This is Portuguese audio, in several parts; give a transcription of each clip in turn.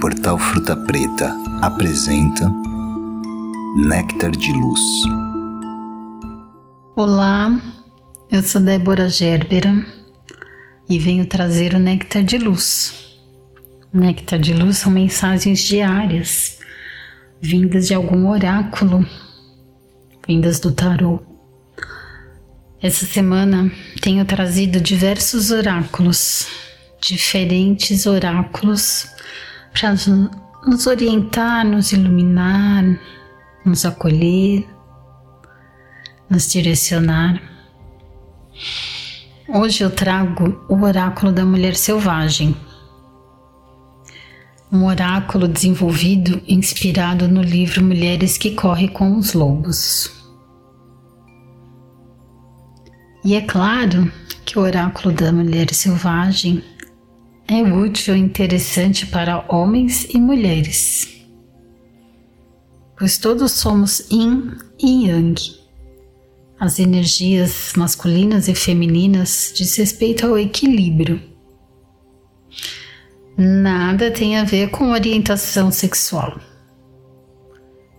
Portal Fruta Preta apresenta Néctar de Luz. Olá, eu sou Débora Gerbera e venho trazer o Néctar de Luz. Néctar de Luz são mensagens diárias, vindas de algum oráculo, vindas do tarô. Essa semana tenho trazido diversos oráculos, diferentes oráculos para nos orientar, nos iluminar, nos acolher, nos direcionar. Hoje eu trago o oráculo da mulher selvagem. Um oráculo desenvolvido inspirado no livro Mulheres que Correm com os Lobos. E é claro que o oráculo da mulher selvagem é útil e interessante para homens e mulheres, pois todos somos yin e yang. As energias masculinas e femininas diz respeito ao equilíbrio. Nada tem a ver com orientação sexual.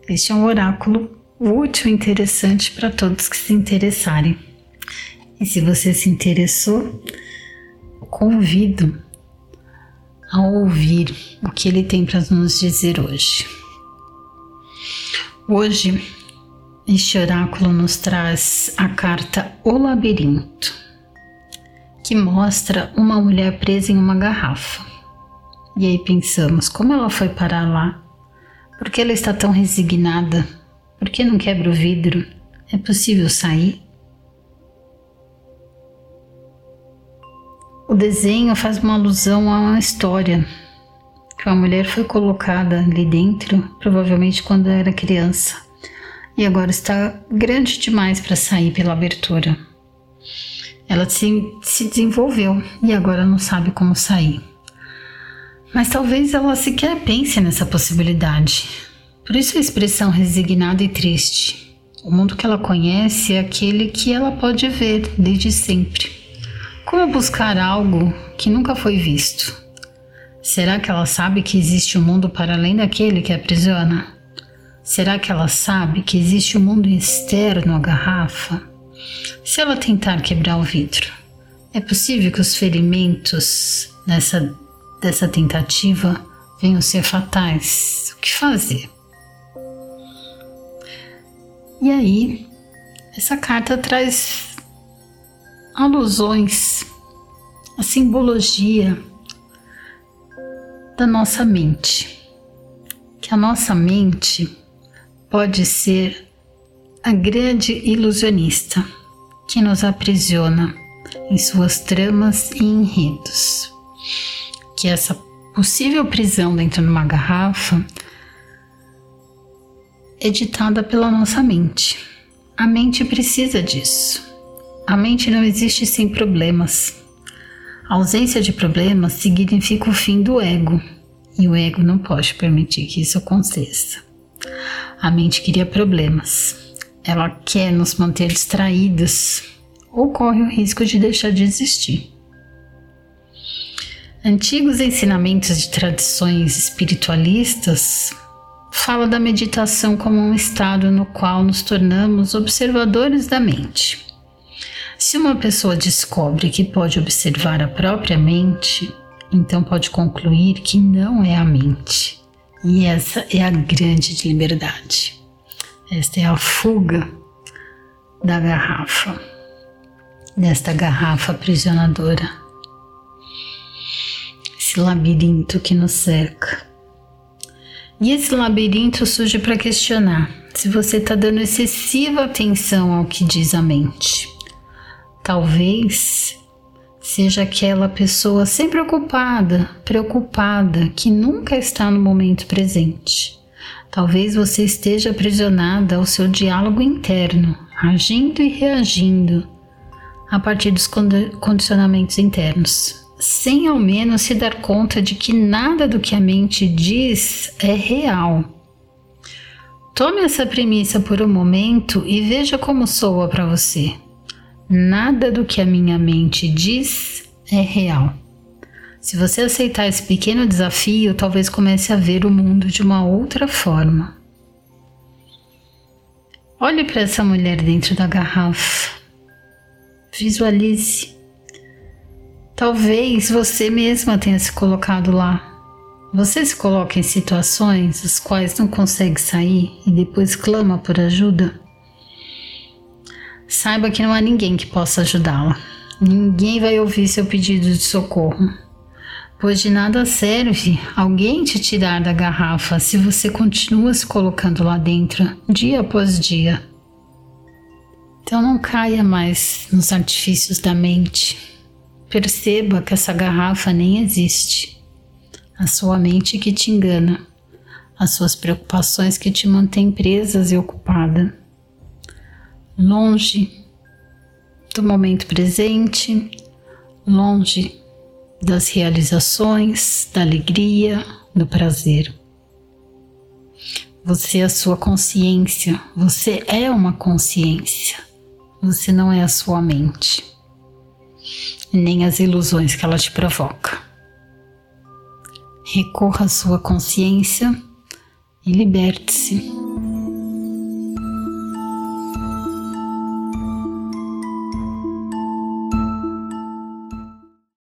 Este é um oráculo útil e interessante para todos que se interessarem. E se você se interessou, convido a ouvir o que ele tem para nos dizer hoje. Hoje, este oráculo nos traz a carta O Labirinto, que mostra uma mulher presa em uma garrafa. E aí pensamos, como ela foi parar lá? Por que ela está tão resignada? Por que não quebra o vidro? É possível sair? O desenho faz uma alusão a uma história que uma mulher foi colocada ali dentro, provavelmente quando era criança, e agora está grande demais para sair pela abertura. Ela se, se desenvolveu e agora não sabe como sair. Mas talvez ela sequer pense nessa possibilidade. Por isso a expressão resignada e triste. O mundo que ela conhece é aquele que ela pode ver desde sempre. Como buscar algo que nunca foi visto? Será que ela sabe que existe um mundo para além daquele que aprisiona? Será que ela sabe que existe um mundo externo à garrafa? Se ela tentar quebrar o vidro, é possível que os ferimentos nessa, dessa tentativa venham ser fatais. O que fazer? E aí, essa carta traz alusões, a simbologia da nossa mente. Que a nossa mente pode ser a grande ilusionista que nos aprisiona em suas tramas e enredos. Que essa possível prisão dentro de uma garrafa é ditada pela nossa mente. A mente precisa disso. A mente não existe sem problemas. A ausência de problemas significa o fim do ego, e o ego não pode permitir que isso aconteça. A mente cria problemas. Ela quer nos manter distraídos ou corre o risco de deixar de existir. Antigos ensinamentos de tradições espiritualistas falam da meditação como um estado no qual nos tornamos observadores da mente. Se uma pessoa descobre que pode observar a própria mente, então pode concluir que não é a mente. E essa é a grande liberdade. Esta é a fuga da garrafa, desta garrafa aprisionadora. Esse labirinto que nos cerca. E esse labirinto surge para questionar se você está dando excessiva atenção ao que diz a mente Talvez seja aquela pessoa sempre ocupada, preocupada, que nunca está no momento presente. Talvez você esteja aprisionada ao seu diálogo interno, agindo e reagindo a partir dos condicionamentos internos, sem ao menos se dar conta de que nada do que a mente diz é real. Tome essa premissa por um momento e veja como soa para você. Nada do que a minha mente diz é real. Se você aceitar esse pequeno desafio, talvez comece a ver o mundo de uma outra forma. Olhe para essa mulher dentro da garrafa. Visualize. Talvez você mesma tenha se colocado lá. Você se coloca em situações das quais não consegue sair e depois clama por ajuda? Saiba que não há ninguém que possa ajudá-la. Ninguém vai ouvir seu pedido de socorro. Pois de nada serve alguém te tirar da garrafa se você continua se colocando lá dentro dia após dia. Então não caia mais nos artifícios da mente. Perceba que essa garrafa nem existe. A sua mente que te engana, as suas preocupações que te mantêm presas e ocupada. Longe do momento presente, longe das realizações, da alegria, do prazer. Você é a sua consciência, você é uma consciência, você não é a sua mente, nem as ilusões que ela te provoca. Recorra à sua consciência e liberte-se.